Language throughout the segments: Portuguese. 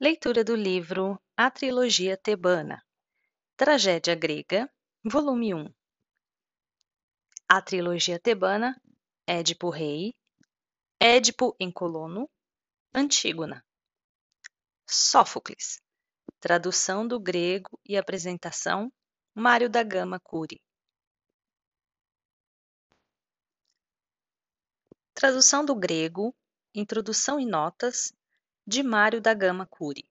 Leitura do livro A Trilogia Tebana, Tragédia Grega, volume 1. A Trilogia Tebana, Édipo Rei, Édipo em Colono, Antígona. Sófocles. Tradução do grego e apresentação, Mário da Gama Cury. Tradução do grego, introdução e notas, de Mário da Gama Cury.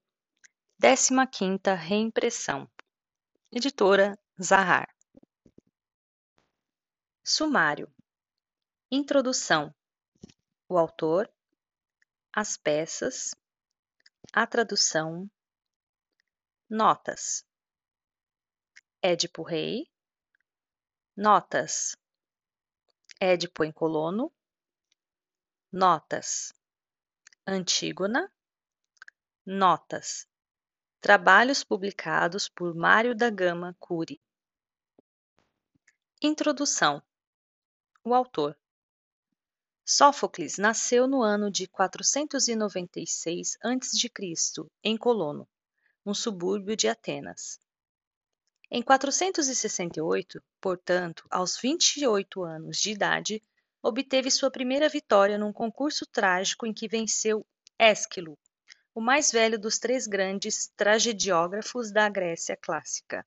15ª reimpressão. Editora Zahar. Sumário. Introdução. O autor, as peças, a tradução, notas. Édipo Rei, notas. Édipo em Colono, notas. Antígona, Notas: Trabalhos publicados por Mário da Gama Cury. Introdução: O autor. Sófocles nasceu no ano de 496 a.C. em Colono, um subúrbio de Atenas. Em 468, portanto, aos 28 anos de idade, obteve sua primeira vitória num concurso trágico em que venceu Ésquilo, o mais velho dos três grandes tragediógrafos da Grécia clássica.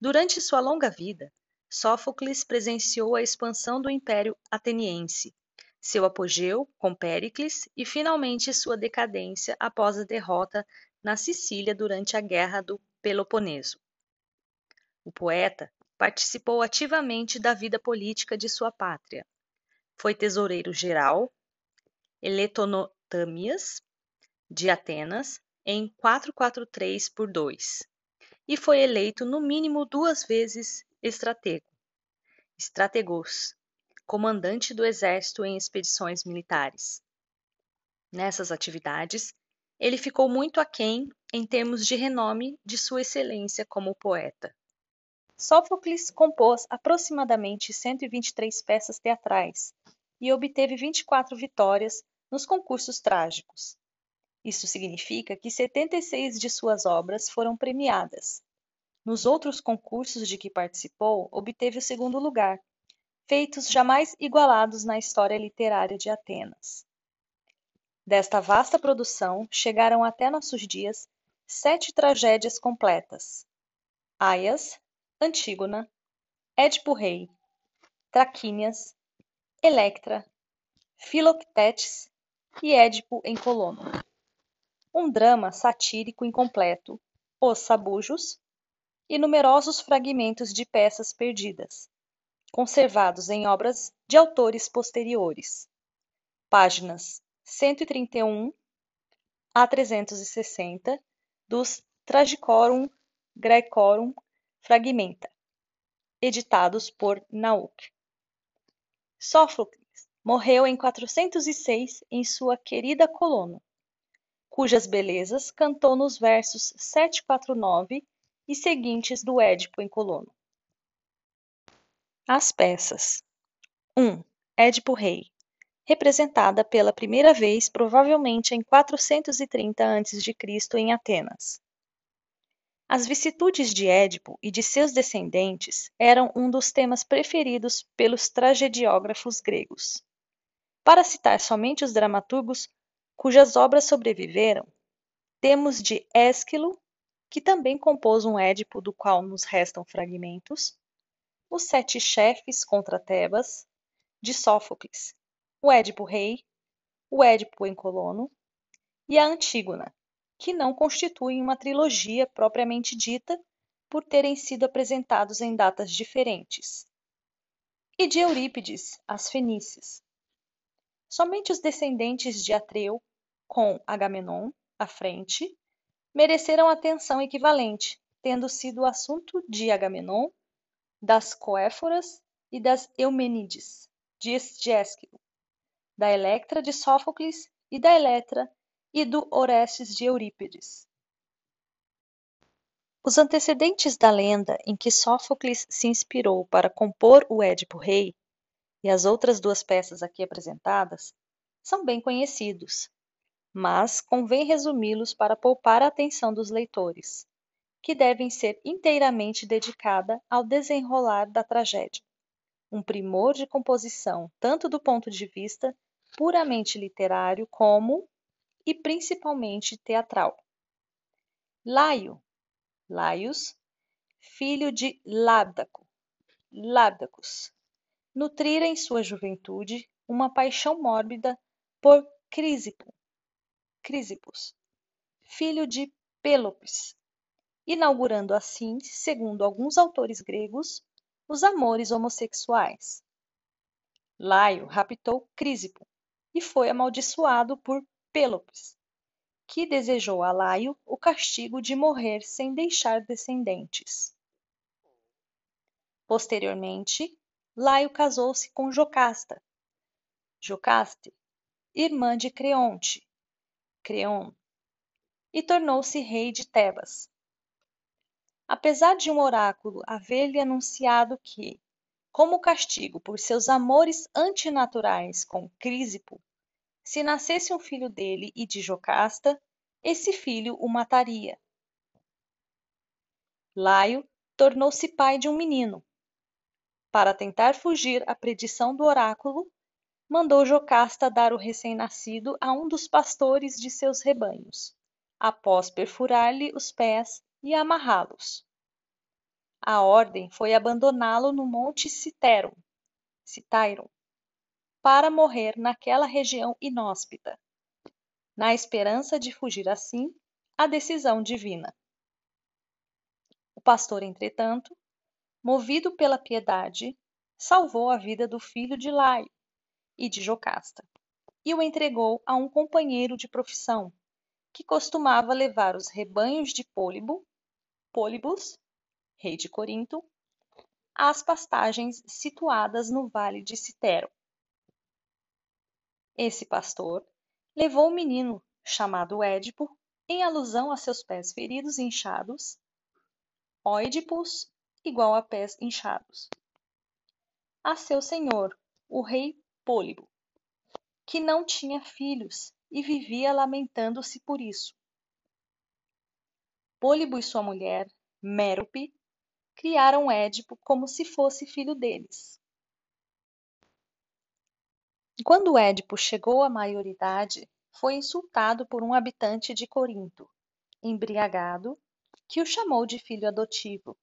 Durante sua longa vida, Sófocles presenciou a expansão do Império Ateniense, seu apogeu com Péricles e finalmente sua decadência após a derrota na Sicília durante a Guerra do Peloponeso. O poeta participou ativamente da vida política de sua pátria. Foi tesoureiro geral, Eletonotâmias, de Atenas em 443 por 2 e foi eleito no mínimo duas vezes estratego, strategos, comandante do exército em expedições militares. Nessas atividades, ele ficou muito aquém em termos de renome de sua excelência como poeta. Sófocles compôs aproximadamente 123 peças teatrais e obteve 24 vitórias nos concursos trágicos, isso significa que 76 de suas obras foram premiadas. Nos outros concursos de que participou, obteve o segundo lugar, feitos jamais igualados na história literária de Atenas. Desta vasta produção chegaram até nossos dias sete tragédias completas: Aias, Antígona, Édipo Rei, Traquínias, Electra, Filoctetes e Édipo em Colono um drama satírico incompleto, Os Sabujos, e numerosos fragmentos de peças perdidas, conservados em obras de autores posteriores. Páginas 131 a 360 dos Tragicorum Graecorum Fragmenta, editados por Nauk. Sófocles morreu em 406 em sua querida Colono, cujas belezas cantou nos versos 749 e seguintes do Édipo em Colono. As peças 1. Édipo Rei, representada pela primeira vez provavelmente em 430 a.C. em Atenas. As vicissitudes de Édipo e de seus descendentes eram um dos temas preferidos pelos tragediógrafos gregos. Para citar somente os dramaturgos cujas obras sobreviveram, temos de Ésquilo, que também compôs um Édipo do qual nos restam fragmentos, os Sete Chefes contra Tebas, de Sófocles, o Édipo Rei, o Édipo em Colono e a Antígona, que não constituem uma trilogia propriamente dita por terem sido apresentados em datas diferentes, e de Eurípides, as Fenícias. Somente os descendentes de Atreu com Agamenon à frente, mereceram atenção equivalente, tendo sido o assunto de Agamenon, das Coéforas e das Eumênides, de Ésquilo, da Electra de Sófocles e da Eletra e do Orestes de Eurípides. Os antecedentes da lenda em que Sófocles se inspirou para compor o Édipo Rei e as outras duas peças aqui apresentadas são bem conhecidos, mas convém resumi-los para poupar a atenção dos leitores, que devem ser inteiramente dedicada ao desenrolar da tragédia, um primor de composição tanto do ponto de vista puramente literário como, e principalmente, teatral. Laio, Laios, filho de Lábdaco, Lábdacos, nutrira em sua juventude uma paixão mórbida por Crisipo, filho de Pélopes, inaugurando assim, segundo alguns autores gregos, os amores homossexuais. Laio raptou Crisipo e foi amaldiçoado por Pélopes, que desejou a Laio o castigo de morrer sem deixar descendentes. Posteriormente, Laio casou-se com Jocasta, Jocaste, irmã de Creonte, Creon, e tornou-se rei de Tebas. Apesar de um oráculo haver-lhe anunciado que, como castigo por seus amores antinaturais com Crisipo, se nascesse um filho dele e de Jocasta, esse filho o mataria. Laio tornou-se pai de um menino. Para tentar fugir à predição do oráculo, mandou Jocasta dar o recém-nascido a um dos pastores de seus rebanhos, após perfurar-lhe os pés e amarrá-los. A ordem foi abandoná-lo no monte Citeron, Citairon, para morrer naquela região inóspita, na esperança de fugir assim à decisão divina. O pastor, entretanto, movido pela piedade, salvou a vida do filho de Laio, e de Jocasta, e o entregou a um companheiro de profissão, que costumava levar os rebanhos de Pólibo, Pólibus, rei de Corinto, às pastagens situadas no vale de Citero. Esse pastor levou o menino, chamado Édipo, em alusão a seus pés feridos e inchados, Oidipus igual a pés inchados, a seu senhor, o rei Pólibo, que não tinha filhos e vivia lamentando-se por isso. Pólibo e sua mulher, Mérope, criaram Édipo como se fosse filho deles. Quando Édipo chegou à maioridade, foi insultado por um habitante de Corinto, embriagado, que o chamou de filho adotivo.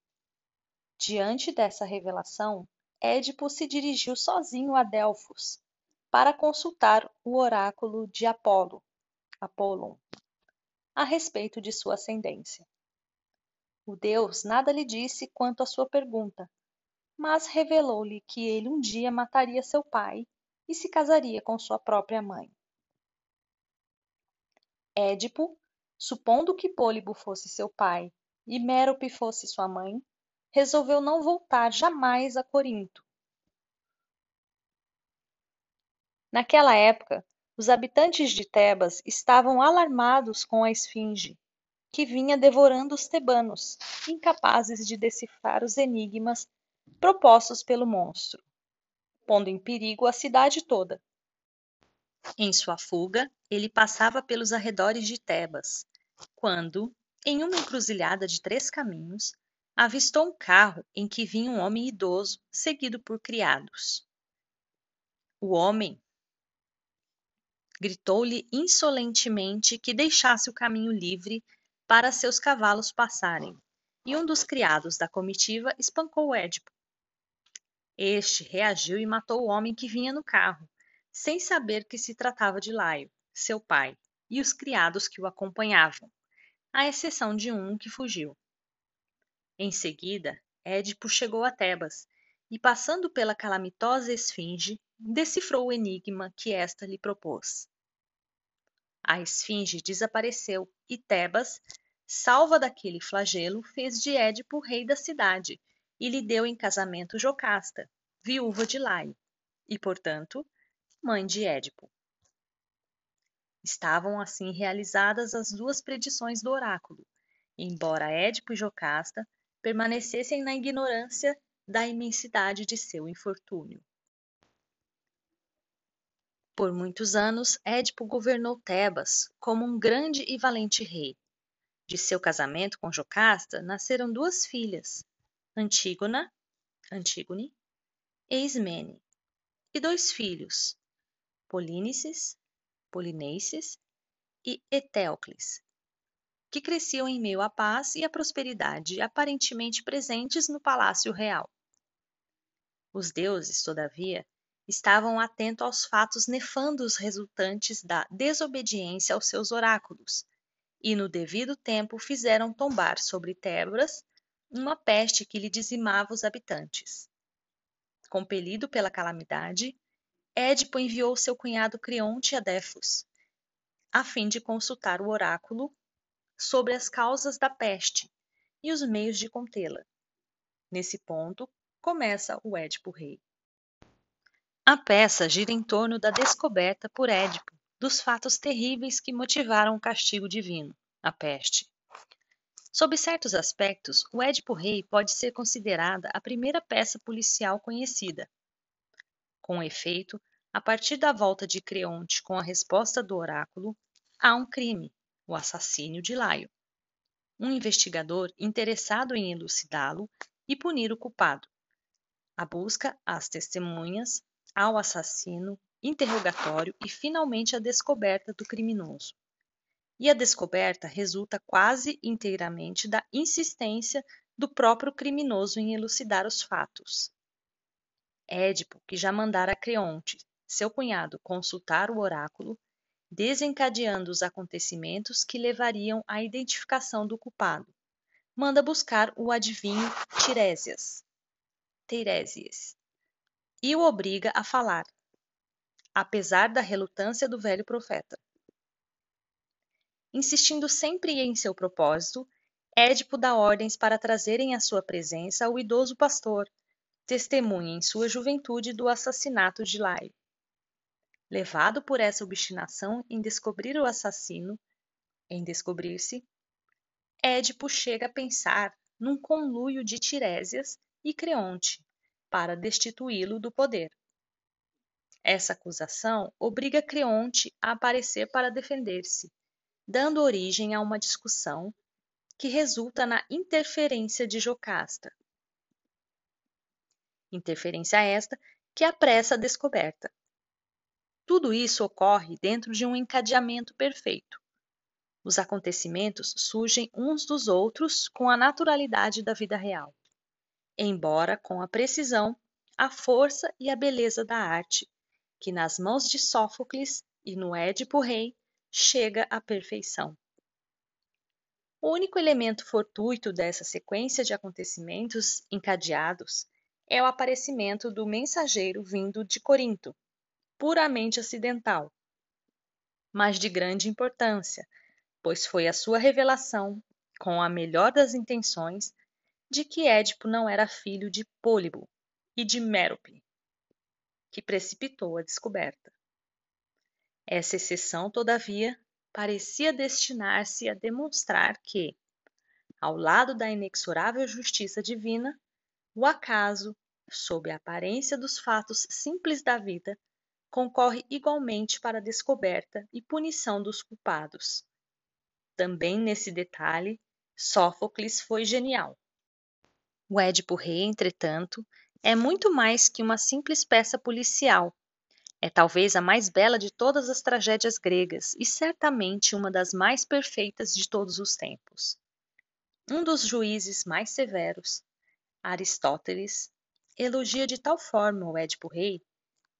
Diante dessa revelação, Édipo se dirigiu sozinho a Delfos para consultar o oráculo de Apolo, Apollon, a respeito de sua ascendência. O deus nada lhe disse quanto à sua pergunta, mas revelou-lhe que ele um dia mataria seu pai e se casaria com sua própria mãe. Édipo, supondo que Pólibo fosse seu pai e Mérope fosse sua mãe, resolveu não voltar jamais a Corinto. Naquela época, os habitantes de Tebas estavam alarmados com a esfinge, que vinha devorando os tebanos, incapazes de decifrar os enigmas propostos pelo monstro, pondo em perigo a cidade toda. Em sua fuga, ele passava pelos arredores de Tebas, quando, em uma encruzilhada de três caminhos, avistou um carro em que vinha um homem idoso, seguido por criados. O homem gritou-lhe insolentemente que deixasse o caminho livre para seus cavalos passarem, e um dos criados da comitiva espancou Édipo. Este reagiu e matou o homem que vinha no carro, sem saber que se tratava de Laio, seu pai, e os criados que o acompanhavam, à exceção de um que fugiu. Em seguida, Édipo chegou a Tebas e, passando pela calamitosa esfinge, decifrou o enigma que esta lhe propôs. A esfinge desapareceu e Tebas, salva daquele flagelo, fez de Édipo rei da cidade e lhe deu em casamento Jocasta, viúva de Laio, e, portanto, mãe de Édipo. Estavam assim realizadas as duas predições do oráculo, embora Édipo e Jocasta permanecessem na ignorância da imensidade de seu infortúnio. Por muitos anos, Édipo governou Tebas como um grande e valente rei. De seu casamento com Jocasta nasceram duas filhas, Antígona, Antígone e Ismene, e dois filhos, Polínices, Polineices e Etéocles, que cresciam em meio à paz e à prosperidade aparentemente presentes no palácio real. Os deuses, todavia, estavam atentos aos fatos nefandos resultantes da desobediência aos seus oráculos, e no devido tempo fizeram tombar sobre Tebras uma peste que lhe dizimava os habitantes. Compelido pela calamidade, Édipo enviou seu cunhado Creonte a Défos, a fim de consultar o oráculo sobre as causas da peste e os meios de contê-la. Nesse ponto, começa o Édipo Rei. A peça gira em torno da descoberta por Édipo dos fatos terríveis que motivaram o castigo divino, a peste. Sob certos aspectos, o Édipo Rei pode ser considerada a primeira peça policial conhecida. Com efeito, a partir da volta de Creonte com a resposta do oráculo, há um crime, o assassínio de Laio. Um investigador interessado em elucidá-lo e punir o culpado. A busca às testemunhas, ao assassino, interrogatório e finalmente a descoberta do criminoso. E a descoberta resulta quase inteiramente da insistência do próprio criminoso em elucidar os fatos. Édipo, que já mandara Creonte, seu cunhado, consultar o oráculo, desencadeando os acontecimentos que levariam à identificação do culpado, manda buscar o adivinho Tiresias, Teiresias, e o obriga a falar, apesar da relutância do velho profeta. Insistindo sempre em seu propósito, Édipo dá ordens para trazerem à sua presença o idoso pastor, testemunha em sua juventude do assassinato de Laio. Levado por essa obstinação em descobrir o assassino, em descobrir-se, Édipo chega a pensar num conluio de Tiresias e Creonte, para destituí-lo do poder. Essa acusação obriga Creonte a aparecer para defender-se, dando origem a uma discussão que resulta na interferência de Jocasta. Interferência esta que apressa a descoberta. Tudo isso ocorre dentro de um encadeamento perfeito. Os acontecimentos surgem uns dos outros com a naturalidade da vida real embora com a precisão, a força e a beleza da arte, que nas mãos de Sófocles e no Édipo Rei chega à perfeição. O único elemento fortuito dessa sequência de acontecimentos encadeados é o aparecimento do mensageiro vindo de Corinto, puramente acidental, mas de grande importância, pois foi a sua revelação, com a melhor das intenções, de que Édipo não era filho de Pólibo e de Mérope, que precipitou a descoberta. Essa exceção, todavia, parecia destinar-se a demonstrar que, ao lado da inexorável justiça divina, o acaso, sob a aparência dos fatos simples da vida, concorre igualmente para a descoberta e punição dos culpados. Também nesse detalhe, Sófocles foi genial. O Édipo Rei, entretanto, é muito mais que uma simples peça policial. É talvez a mais bela de todas as tragédias gregas e certamente uma das mais perfeitas de todos os tempos. Um dos juízes mais severos, Aristóteles, elogia de tal forma o Édipo Rei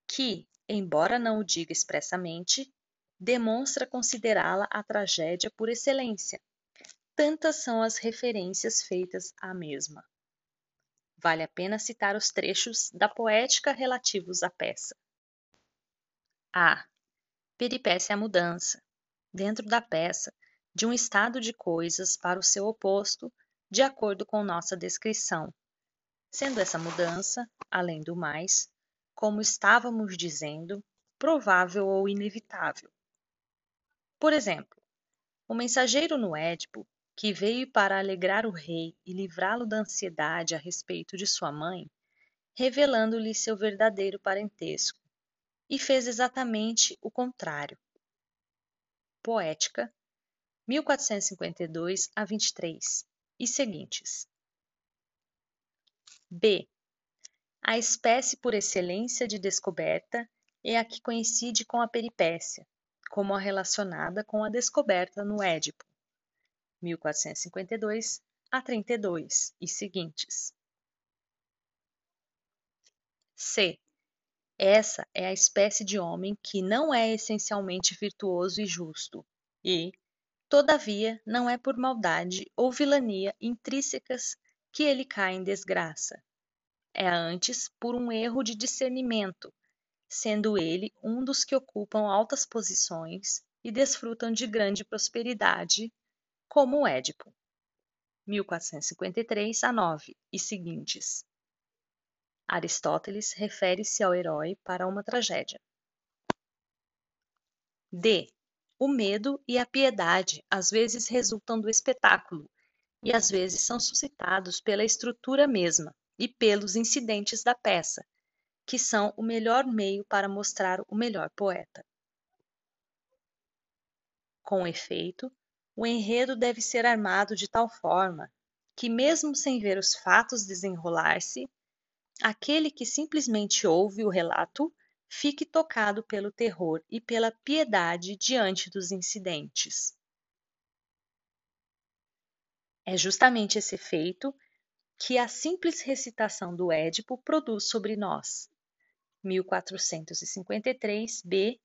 que, embora não o diga expressamente, demonstra considerá-la a tragédia por excelência. Tantas são as referências feitas à mesma. Vale a pena citar os trechos da poética relativos à peça. A. Peripécia à mudança, dentro da peça, de um estado de coisas para o seu oposto, de acordo com nossa descrição, sendo essa mudança, além do mais, como estávamos dizendo, provável ou inevitável. Por exemplo, o mensageiro no Édipo que veio para alegrar o rei e livrá-lo da ansiedade a respeito de sua mãe, revelando-lhe seu verdadeiro parentesco. e fez exatamente o contrário. Poética, 1452 a 23 e seguintes. B. A espécie por excelência de descoberta é a que coincide com a peripécia, como a relacionada com a descoberta no Édipo, 1452 a 32 e seguintes. C. Essa é a espécie de homem que não é essencialmente virtuoso e justo, e, todavia, não é por maldade ou vilania intrínsecas que ele cai em desgraça. É antes por um erro de discernimento, sendo ele um dos que ocupam altas posições e desfrutam de grande prosperidade, como Édipo. 1453 a 9 e seguintes. Aristóteles refere-se ao herói para uma tragédia. D. O medo e a piedade às vezes resultam do espetáculo e às vezes são suscitados pela estrutura mesma e pelos incidentes da peça, que são o melhor meio para mostrar o melhor poeta. Com efeito, o enredo deve ser armado de tal forma que, mesmo sem ver os fatos desenrolar-se, Aquele que simplesmente ouve o relato fique tocado pelo terror e pela piedade diante dos incidentes. É justamente esse efeito que a simples recitação do Édipo produz sobre nós. 1453 B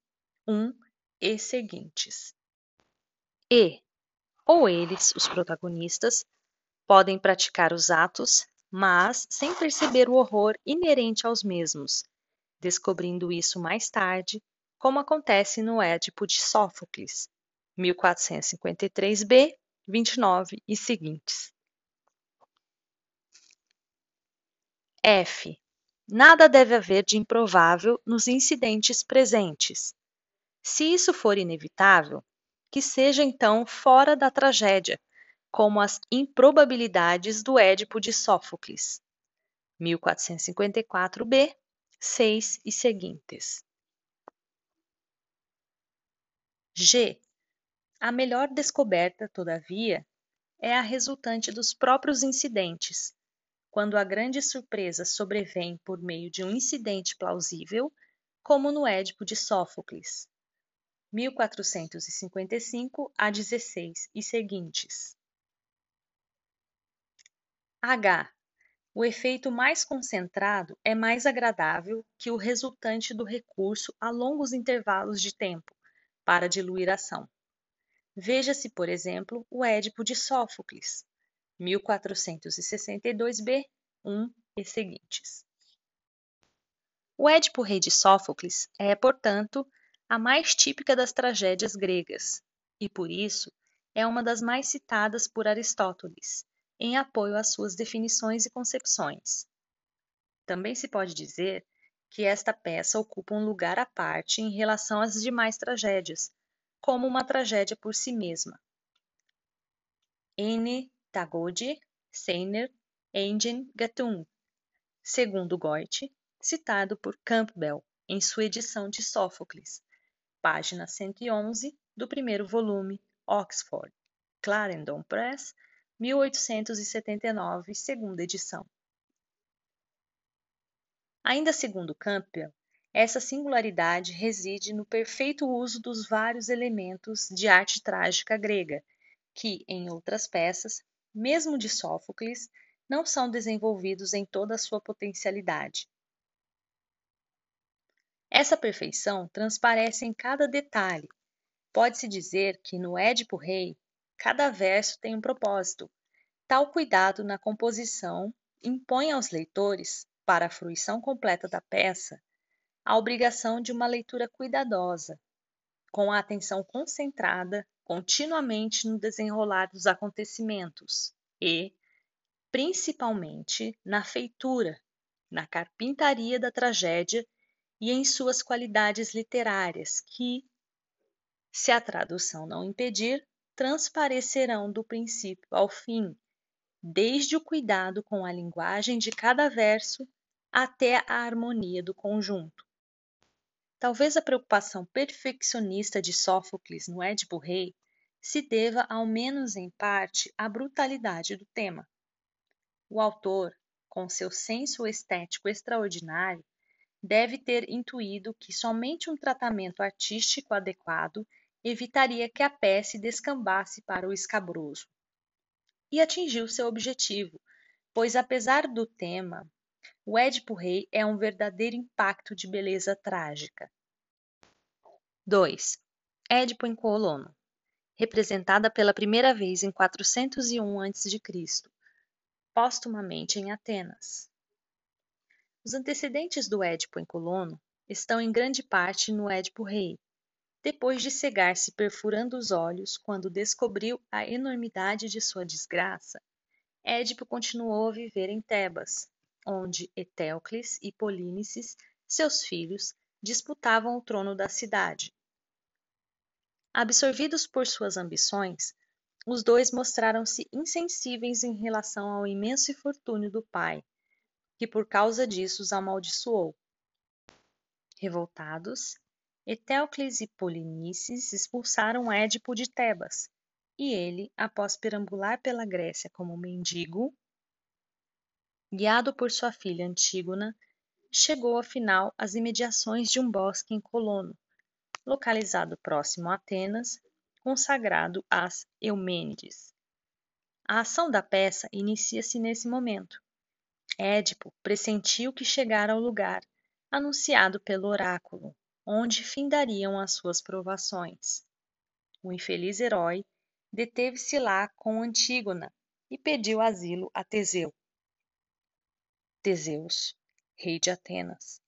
1 e seguintes. E, ou eles, os protagonistas, podem praticar os atos mas sem perceber o horror inerente aos mesmos, descobrindo isso mais tarde, como acontece no Édipo de Sófocles, 1453b, 29 e seguintes. F. Nada deve haver de improvável nos incidentes presentes. Se isso for inevitável, que seja então fora da tragédia, como as improbabilidades do Édipo de Sófocles, 1454b, 6 e seguintes. G. A melhor descoberta, todavia, é a resultante dos próprios incidentes, quando a grande surpresa sobrevém por meio de um incidente plausível, como no Édipo de Sófocles, 1455 a 16 e seguintes. H. O efeito mais concentrado é mais agradável que o resultante do recurso a longos intervalos de tempo para diluir a ação. Veja-se, por exemplo, o Édipo de Sófocles, 1462b, 1 e seguintes. O Édipo Rei de Sófocles é, portanto, a mais típica das tragédias gregas e, por isso, é uma das mais citadas por Aristóteles em apoio às suas definições e concepções. Também se pode dizer que esta peça ocupa um lugar à parte em relação às demais tragédias, como uma tragédia por si mesma. N. Tagode, Seiner, Engen Gattung, segundo Goethe, citado por Campbell em sua edição de Sófocles, página 111 do primeiro volume, Oxford, Clarendon Press, 1879, segunda edição. Ainda segundo Campbell, essa singularidade reside no perfeito uso dos vários elementos de arte trágica grega, que, em outras peças, mesmo de Sófocles, não são desenvolvidos em toda a sua potencialidade. Essa perfeição transparece em cada detalhe. Pode-se dizer que no Édipo Rei Cada verso tem um propósito. Tal cuidado na composição impõe aos leitores, para a fruição completa da peça, a obrigação de uma leitura cuidadosa, com a atenção concentrada continuamente no desenrolar dos acontecimentos e, principalmente, na feitura, na carpintaria da tragédia e em suas qualidades literárias, que, se a tradução não impedir, transparecerão do princípio ao fim, desde o cuidado com a linguagem de cada verso até a harmonia do conjunto. Talvez a preocupação perfeccionista de Sófocles no Édipo Rei se deva, ao menos em parte, à brutalidade do tema. O autor, com seu senso estético extraordinário, deve ter intuído que somente um tratamento artístico adequado evitaria que a peça descambasse para o escabroso. E atingiu seu objetivo, pois apesar do tema o Édipo Rei é um verdadeiro impacto de beleza trágica. 2. Édipo em Colono, representada pela primeira vez em 401 a.C., póstumamente em Atenas. Os antecedentes do Édipo em Colono estão em grande parte no Édipo Rei, depois de cegar-se perfurando os olhos quando descobriu a enormidade de sua desgraça, Édipo continuou a viver em Tebas, onde Etéocles e Polínices, seus filhos, disputavam o trono da cidade. Absorvidos por suas ambições, os dois mostraram-se insensíveis em relação ao imenso infortúnio do pai, que por causa disso os amaldiçoou. Revoltados, Etéocles e Polinices expulsaram Édipo de Tebas, e ele, após perambular pela Grécia como mendigo, guiado por sua filha Antígona, chegou afinal às imediações de um bosque em Colono, localizado próximo a Atenas, consagrado às Eumênides. A ação da peça inicia-se nesse momento. Édipo pressentiu que chegara ao lugar anunciado pelo oráculo, onde findariam as suas provações. O infeliz herói deteve-se lá com Antígona e pediu asilo a Teseu. Teseus, rei de Atenas,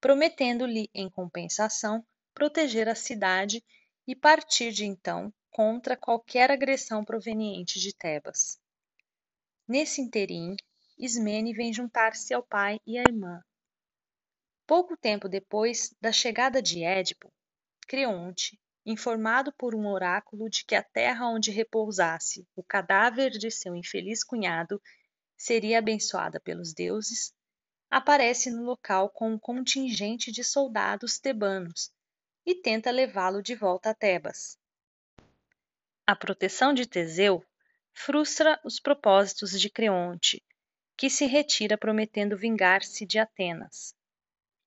prometendo-lhe em compensação proteger a cidade e partir de então contra qualquer agressão proveniente de Tebas. Nesse interim, Ismene vem juntar-se ao pai e à irmã. Pouco tempo depois da chegada de Édipo, Creonte, informado por um oráculo de que a terra onde repousasse o cadáver de seu infeliz cunhado seria abençoada pelos deuses, aparece no local com um contingente de soldados tebanos e tenta levá-lo de volta a Tebas. A proteção de Teseu frustra os propósitos de Creonte, que se retira prometendo vingar-se de Atenas.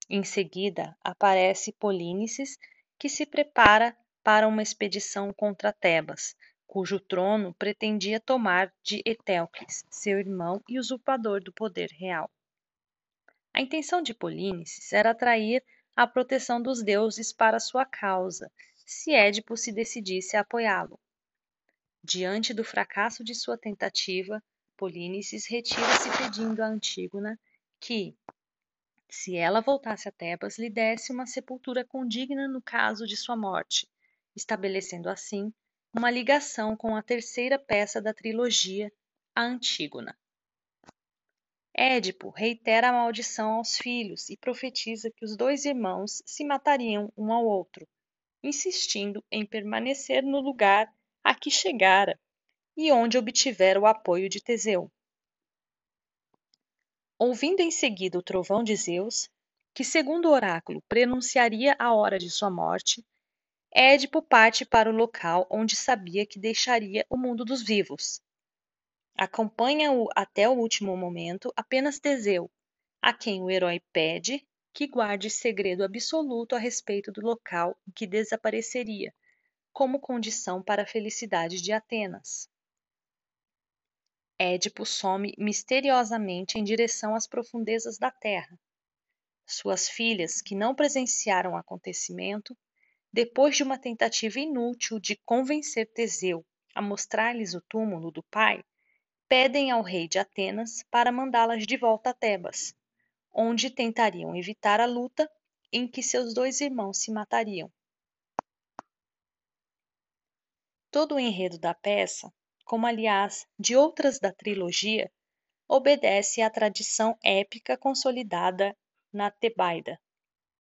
Em seguida, aparece Polínices, que se prepara para uma expedição contra Tebas, cujo trono pretendia tomar de Etéocles, seu irmão e usurpador do poder real. A intenção de Polínices era atrair a proteção dos deuses para sua causa, se Édipo se decidisse a apoiá-lo. Diante do fracasso de sua tentativa, Polínices retira-se pedindo a Antígona que, se ela voltasse a Tebas, lhe desse uma sepultura condigna no caso de sua morte, estabelecendo assim uma ligação com a terceira peça da trilogia, a Antígona. Édipo reitera a maldição aos filhos e profetiza que os dois irmãos se matariam um ao outro, insistindo em permanecer no lugar a que chegara e onde obtivera o apoio de Teseu. Ouvindo em seguida o trovão de Zeus, que segundo o oráculo prenunciaria a hora de sua morte, Édipo parte para o local onde sabia que deixaria o mundo dos vivos. Acompanha-o até o último momento apenas Teseu, a quem o herói pede que guarde segredo absoluto a respeito do local em que desapareceria, como condição para a felicidade de Atenas. Édipo some misteriosamente em direção às profundezas da terra. Suas filhas, que não presenciaram o acontecimento, depois de uma tentativa inútil de convencer Teseu a mostrar-lhes o túmulo do pai, pedem ao rei de Atenas para mandá-las de volta a Tebas, onde tentariam evitar a luta em que seus dois irmãos se matariam. Todo o enredo da peça, como aliás de outras da trilogia, obedece à tradição épica consolidada na Tebaida,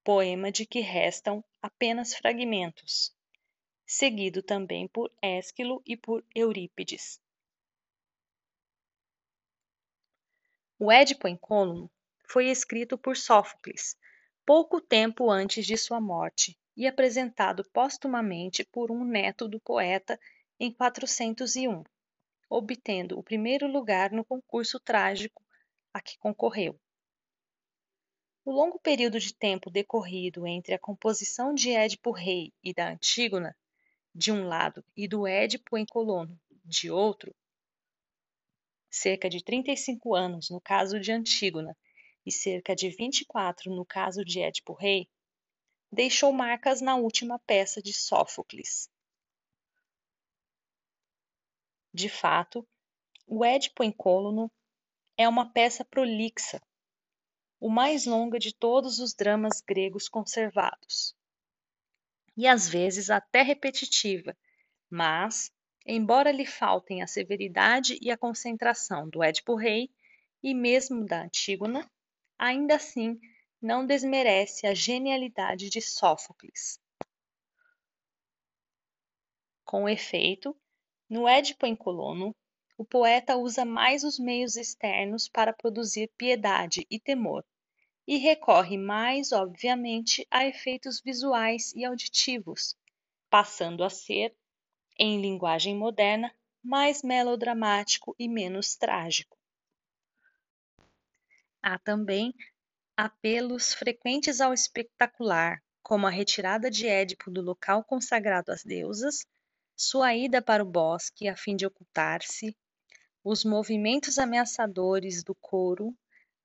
poema de que restam apenas fragmentos, seguido também por Ésquilo e por Eurípides. O Édipo em Colono foi escrito por Sófocles, pouco tempo antes de sua morte e apresentado póstumamente por um neto do poeta em 401, obtendo o primeiro lugar no concurso trágico a que concorreu. O longo período de tempo decorrido entre a composição de Édipo Rei e da Antígona, de um lado, e do Édipo em Colono, de outro, cerca de 35 anos no caso de Antígona e cerca de 24 no caso de Édipo Rei, deixou marcas na última peça de Sófocles. De fato, o Édipo em Colono é uma peça prolixa, o mais longa de todos os dramas gregos conservados, e às vezes até repetitiva, mas, embora lhe faltem a severidade e a concentração do Édipo Rei e mesmo da Antígona, ainda assim não desmerece a genialidade de Sófocles. Com efeito, no Édipo em Colono, o poeta usa mais os meios externos para produzir piedade e temor, e recorre mais obviamente a efeitos visuais e auditivos, passando a ser, em linguagem moderna, mais melodramático e menos trágico. Há também apelos frequentes ao espetacular, como a retirada de Édipo do local consagrado às deusas, sua ida para o bosque a fim de ocultar-se, os movimentos ameaçadores do coro,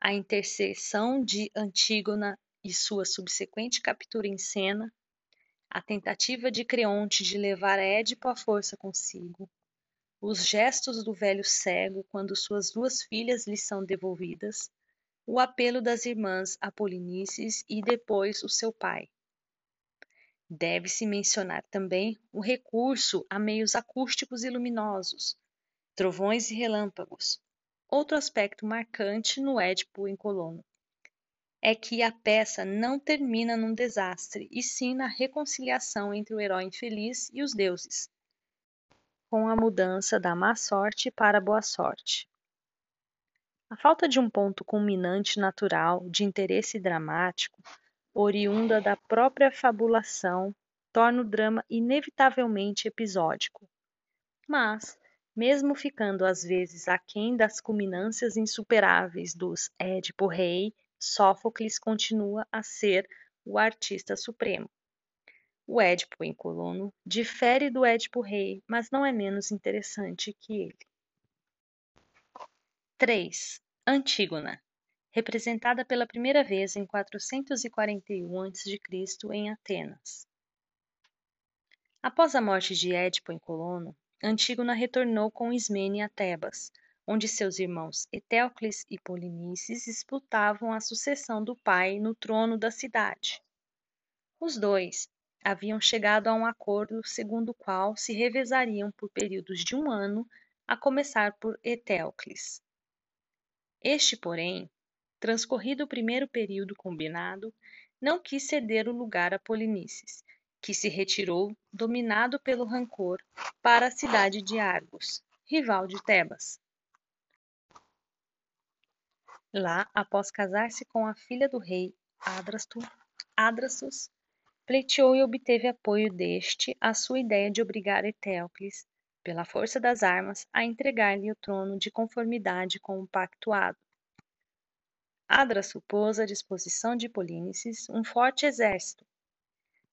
a intercessão de Antígona e sua subsequente captura em cena, a tentativa de Creonte de levar Édipo à força consigo, os gestos do velho cego quando suas duas filhas lhe são devolvidas, o apelo das irmãs a Polinices e depois o seu pai. Deve-se mencionar também o recurso a meios acústicos e luminosos, trovões e relâmpagos. Outro aspecto marcante no Édipo em Colono é que a peça não termina num desastre, e sim na reconciliação entre o herói infeliz e os deuses, com a mudança da má sorte para a boa sorte. A falta de um ponto culminante natural de interesse dramático, oriunda da própria fabulação, torna o drama inevitavelmente episódico. Mas, mesmo ficando às vezes aquém das culminâncias insuperáveis dos Édipo Rei, Sófocles continua a ser o artista supremo. O Édipo em Colono difere do Édipo Rei, mas não é menos interessante que ele. 3. Antígona, representada pela primeira vez em 441 a.C. em Atenas. Após a morte de Édipo em Colono, Antígona retornou com Ismene a Tebas, onde seus irmãos Etéocles e Polinices disputavam a sucessão do pai no trono da cidade. Os dois haviam chegado a um acordo segundo o qual se revezariam por períodos de um ano, a começar por Etéocles. Este, porém, transcorrido o primeiro período combinado, não quis ceder o lugar a Polinices, que se retirou, dominado pelo rancor, para a cidade de Argos, rival de Tebas. Lá, após casar-se com a filha do rei Adrasto, Adrastos, pleiteou e obteve apoio deste à sua ideia de obrigar Etéocles pela força das armas, a entregar-lhe o trono de conformidade com o pactuado. Adrasto pôs à disposição de Polínices um forte exército.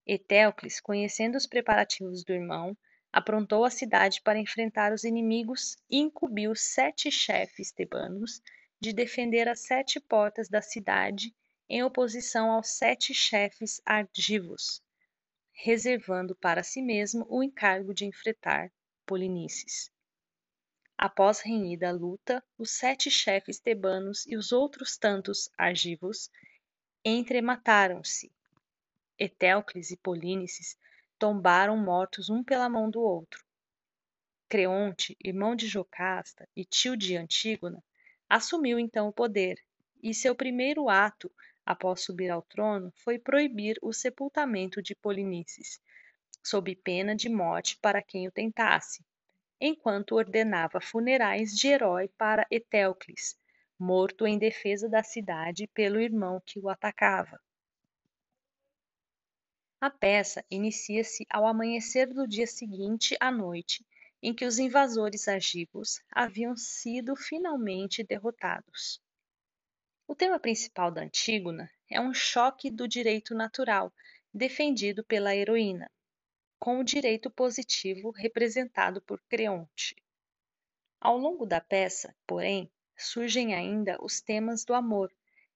Etéocles, conhecendo os preparativos do irmão, aprontou a cidade para enfrentar os inimigos e incumbiu sete chefes tebanos de defender as sete portas da cidade em oposição aos sete chefes argivos, reservando para si mesmo o encargo de enfrentar Polinices. Após renhida a luta, os sete chefes tebanos e os outros tantos argivos entremataram-se. Etéocles e Polínices tombaram mortos um pela mão do outro. Creonte, irmão de Jocasta e tio de Antígona, assumiu então o poder, e seu primeiro ato após subir ao trono foi proibir o sepultamento de Polinices, sob pena de morte para quem o tentasse, enquanto ordenava funerais de herói para Etéocles, morto em defesa da cidade pelo irmão que o atacava. A peça inicia-se ao amanhecer do dia seguinte à noite em que os invasores argivos haviam sido finalmente derrotados. O tema principal da Antígona é um choque do direito natural defendido pela heroína, com o direito positivo representado por Creonte. Ao longo da peça, porém, surgem ainda os temas do amor,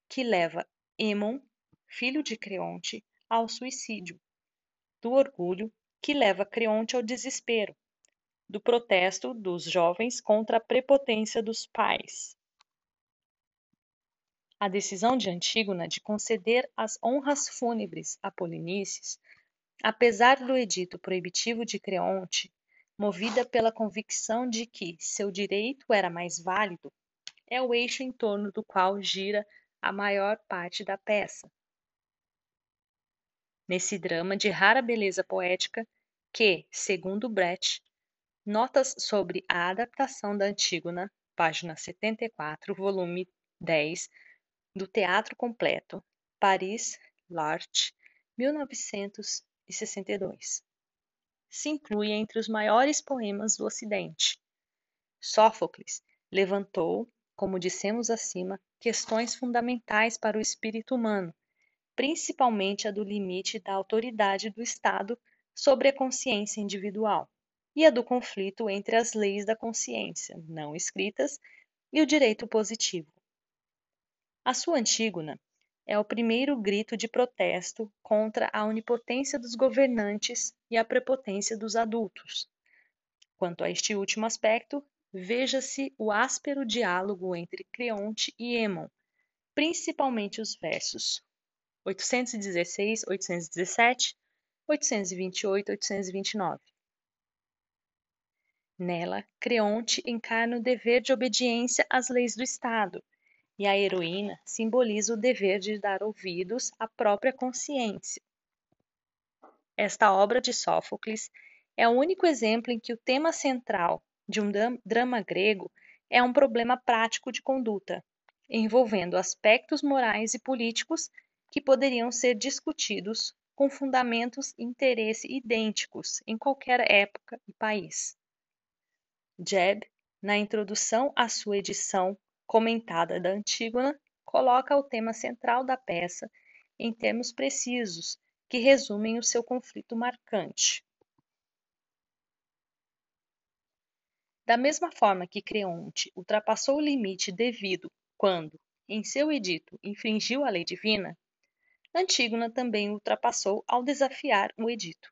que leva Hemon, filho de Creonte, ao suicídio, do orgulho, que leva Creonte ao desespero, do protesto dos jovens contra a prepotência dos pais. A decisão de Antígona de conceder as honras fúnebres a Polinices, apesar do edito proibitivo de Creonte, movida pela convicção de que seu direito era mais válido, é o eixo em torno do qual gira a maior parte da peça. Nesse drama de rara beleza poética, que, segundo Brecht, Notas sobre a adaptação da Antígona, página 74, volume 10, do Teatro Completo, Paris, L'Art, 1962. Se inclui entre os maiores poemas do Ocidente. Sófocles levantou, como dissemos acima, questões fundamentais para o espírito humano, principalmente a do limite da autoridade do Estado sobre a consciência individual e a do conflito entre as leis da consciência não escritas e o direito positivo. A sua Antígona é o primeiro grito de protesto contra a onipotência dos governantes e a prepotência dos adultos. Quanto a este último aspecto, veja-se o áspero diálogo entre Creonte e Hemon, principalmente os versos 816, 817, 828, 829. Nela, Creonte encarna o dever de obediência às leis do Estado, e a heroína simboliza o dever de dar ouvidos à própria consciência. Esta obra de Sófocles é o único exemplo em que o tema central de um drama grego é um problema prático de conduta, envolvendo aspectos morais e políticos que poderiam ser discutidos com fundamentos e interesse idênticos em qualquer época e país. Jebb, na introdução à sua edição comentada da Antígona, coloca o tema central da peça em termos precisos que resumem o seu conflito marcante. Da mesma forma que Creonte ultrapassou o limite devido quando, em seu edito, infringiu a lei divina, Antígona também ultrapassou ao desafiar o edito.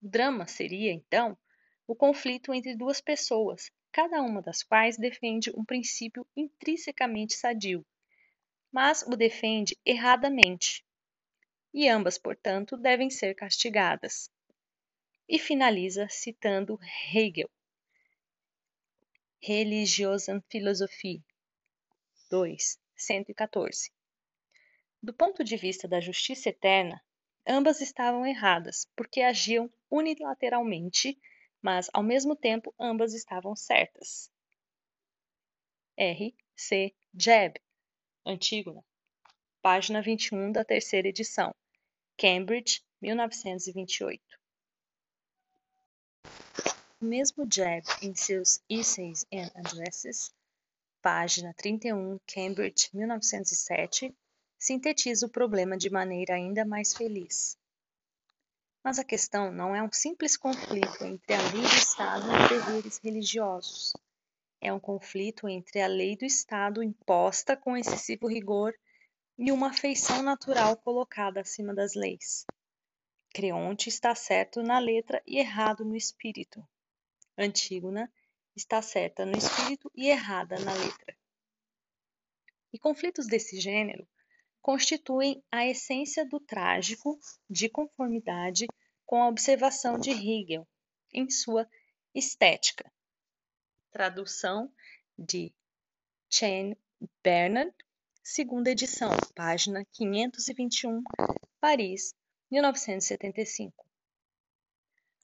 O drama seria, então, o conflito entre duas pessoas, cada uma das quais defende um princípio intrinsecamente sadio, mas o defende erradamente, e ambas, portanto, devem ser castigadas. E finaliza citando Hegel, Religiosenphilosophie 2, 114. Do ponto de vista da justiça eterna, ambas estavam erradas, porque agiam unilateralmente mas ao mesmo tempo ambas estavam certas. R. C. Jebb, Antígona, página 21 da terceira edição, Cambridge, 1928. O mesmo Jebb, em seus Essays and Addresses, página 31, Cambridge, 1907, sintetiza o problema de maneira ainda mais feliz. Mas a questão não é um simples conflito entre a lei do Estado e os deveres religiosos. É um conflito entre a lei do Estado imposta com excessivo rigor e uma afeição natural colocada acima das leis. Creonte está certo na letra e errado no espírito. Antígona está certa no espírito e errada na letra. E conflitos desse gênero constituem a essência do trágico de conformidade com a observação de Hegel em sua Estética. Tradução de Chen Bernard, segunda edição, página 521, Paris, 1975.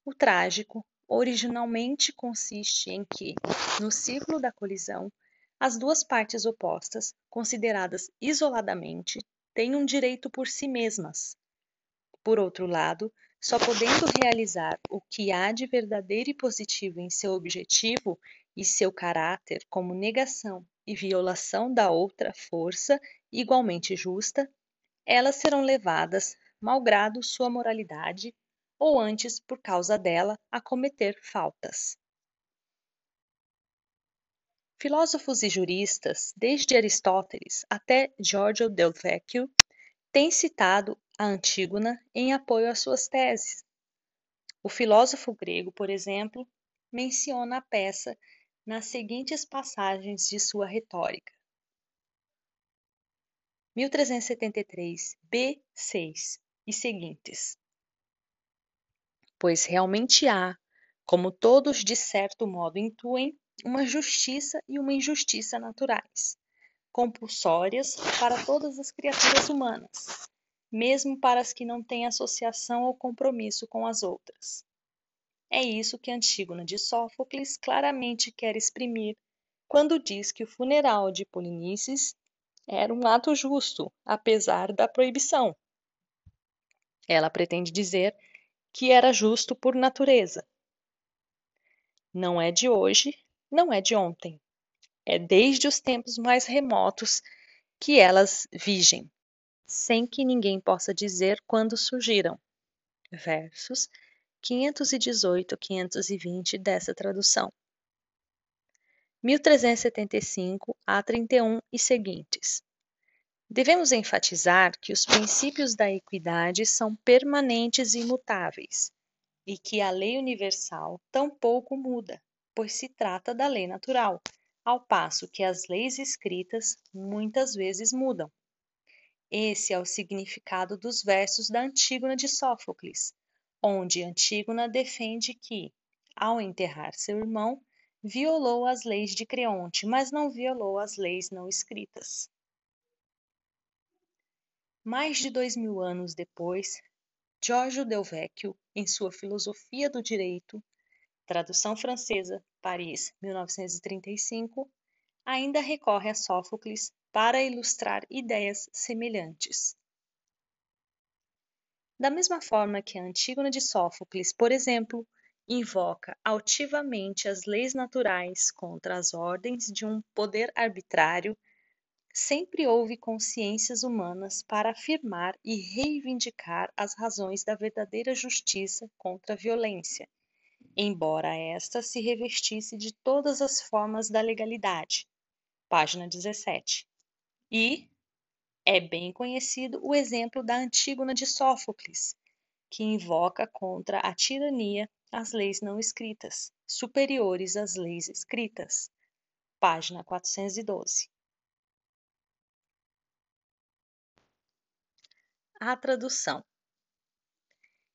O trágico originalmente consiste em que, no ciclo da colisão, as duas partes opostas, consideradas isoladamente, têm um direito por si mesmas. Por outro lado, só podendo realizar o que há de verdadeiro e positivo em seu objetivo e seu caráter como negação e violação da outra força igualmente justa, elas serão levadas, malgrado sua moralidade, ou antes por causa dela, a cometer faltas. Filósofos e juristas, desde Aristóteles até Giorgio Del Vecchio, têm citado a Antígona em apoio às suas teses. O filósofo grego, por exemplo, menciona a peça nas seguintes passagens de sua retórica: 1373 B6 e seguintes. Pois realmente há, como todos de certo modo intuem, uma justiça e uma injustiça naturais, compulsórias para todas as criaturas humanas, mesmo para as que não têm associação ou compromisso com as outras. É isso que Antígona de Sófocles claramente quer exprimir quando diz que o funeral de Polinices era um ato justo, apesar da proibição. Ela pretende dizer que era justo por natureza. Não é de hoje não é de ontem. É desde os tempos mais remotos que elas vigem, sem que ninguém possa dizer quando surgiram. Versos 518 520 dessa tradução. 1375 a 31 e seguintes. Devemos enfatizar que os princípios da equidade são permanentes e imutáveis, e que a lei universal tampouco muda, pois se trata da lei natural, ao passo que as leis escritas muitas vezes mudam. Esse é o significado dos versos da Antígona de Sófocles, onde Antígona defende que, ao enterrar seu irmão, violou as leis de Creonte, mas não violou as leis não escritas. Mais de dois mil anos depois, Giorgio Del Vecchio, em sua Filosofia do Direito, tradução francesa, Paris, 1935, ainda recorre a Sófocles para ilustrar ideias semelhantes. Da mesma forma que a Antígona de Sófocles, por exemplo, invoca altivamente as leis naturais contra as ordens de um poder arbitrário, sempre houve consciências humanas para afirmar e reivindicar as razões da verdadeira justiça contra a violência, embora esta se revestisse de todas as formas da legalidade. Página 17. E é bem conhecido o exemplo da Antígona de Sófocles, que invoca contra a tirania as leis não escritas, superiores às leis escritas. Página 412. A tradução.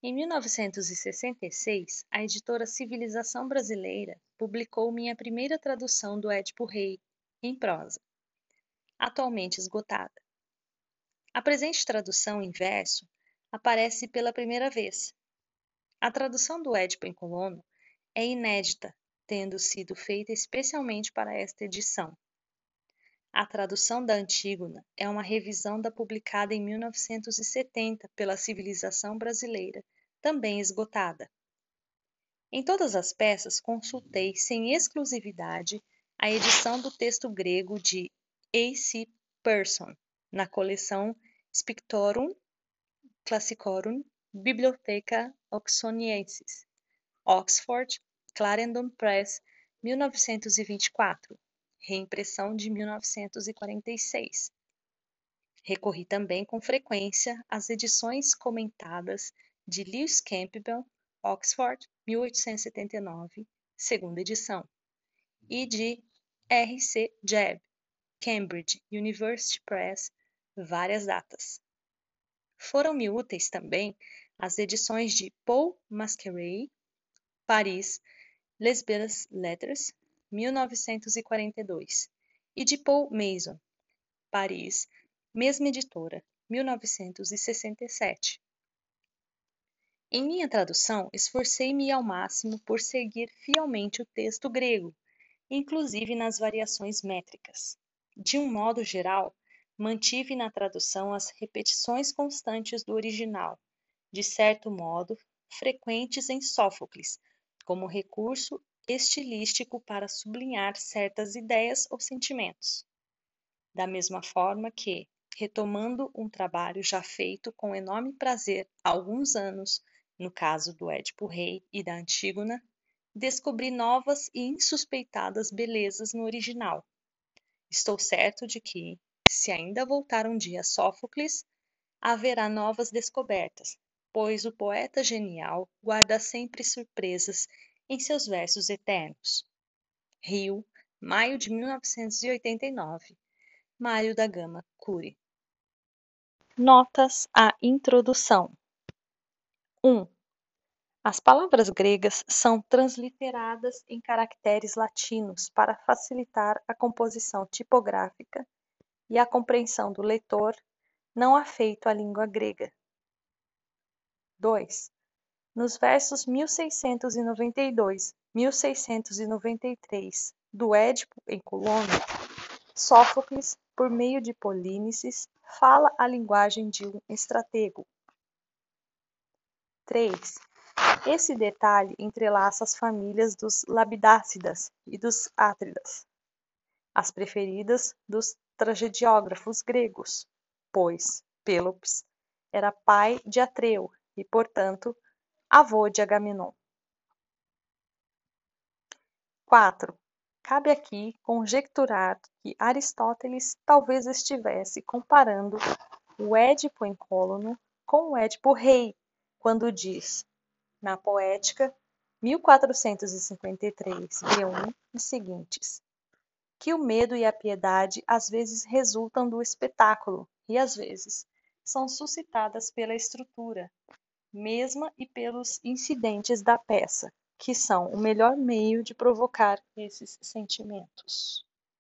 Em 1966, a editora Civilização Brasileira publicou minha primeira tradução do Édipo Rei, em prosa, atualmente esgotada. A presente tradução em verso aparece pela primeira vez. A tradução do Édipo em colono é inédita, tendo sido feita especialmente para esta edição. A tradução da Antígona é uma revisão da publicada em 1970 pela Civilização Brasileira, também esgotada. Em todas as peças consultei sem exclusividade a edição do texto grego de A. C. Persson, na coleção Spictorum Classicorum Bibliotheca Oxoniensis, Oxford, Clarendon Press, 1924, reimpressão de 1946. Recorri também com frequência às edições comentadas de Lewis Campbell, Oxford, 1879, segunda edição, e de R. C. Jebb, Cambridge University Press, várias datas. Foram-me úteis também as edições de Paul Masqueray, Paris, Les Belles Lettres, 1942, e de Paul Mason, Paris, mesma editora, 1967. Em minha tradução, esforcei-me ao máximo por seguir fielmente o texto grego, inclusive nas variações métricas. De um modo geral, mantive na tradução as repetições constantes do original, de certo modo, frequentes em Sófocles, como recurso estilístico para sublinhar certas ideias ou sentimentos. Da mesma forma que, retomando um trabalho já feito com enorme prazer há alguns anos, no caso do Édipo Rei e da Antígona, descobri novas e insuspeitadas belezas no original. Estou certo de que, se ainda voltar um dia Sófocles, haverá novas descobertas, pois o poeta genial guarda sempre surpresas em seus versos eternos. Rio, maio de 1989. Mário da Gama Cury. Notas à introdução. 1. As palavras gregas são transliteradas em caracteres latinos para facilitar a composição tipográfica e a compreensão do leitor não afeito à língua grega. 2. Nos versos 1692, 1693 do Édipo em Colono, Sófocles, por meio de Polínices, fala a linguagem de um estratego. 3. Esse detalhe entrelaça as famílias dos Labidácidas e dos Átridas, as preferidas dos tragediógrafos gregos, pois Pélopes era pai de Atreu e, portanto, avô de Agamenon. 4. Cabe aqui conjecturar que Aristóteles talvez estivesse comparando o Édipo incóluno com o Édipo rei, quando diz, na Poética 1453, B1 e seguintes, que o medo e a piedade às vezes resultam do espetáculo e às vezes são suscitadas pela estrutura mesma e pelos incidentes da peça, que são o melhor meio de provocar esses sentimentos.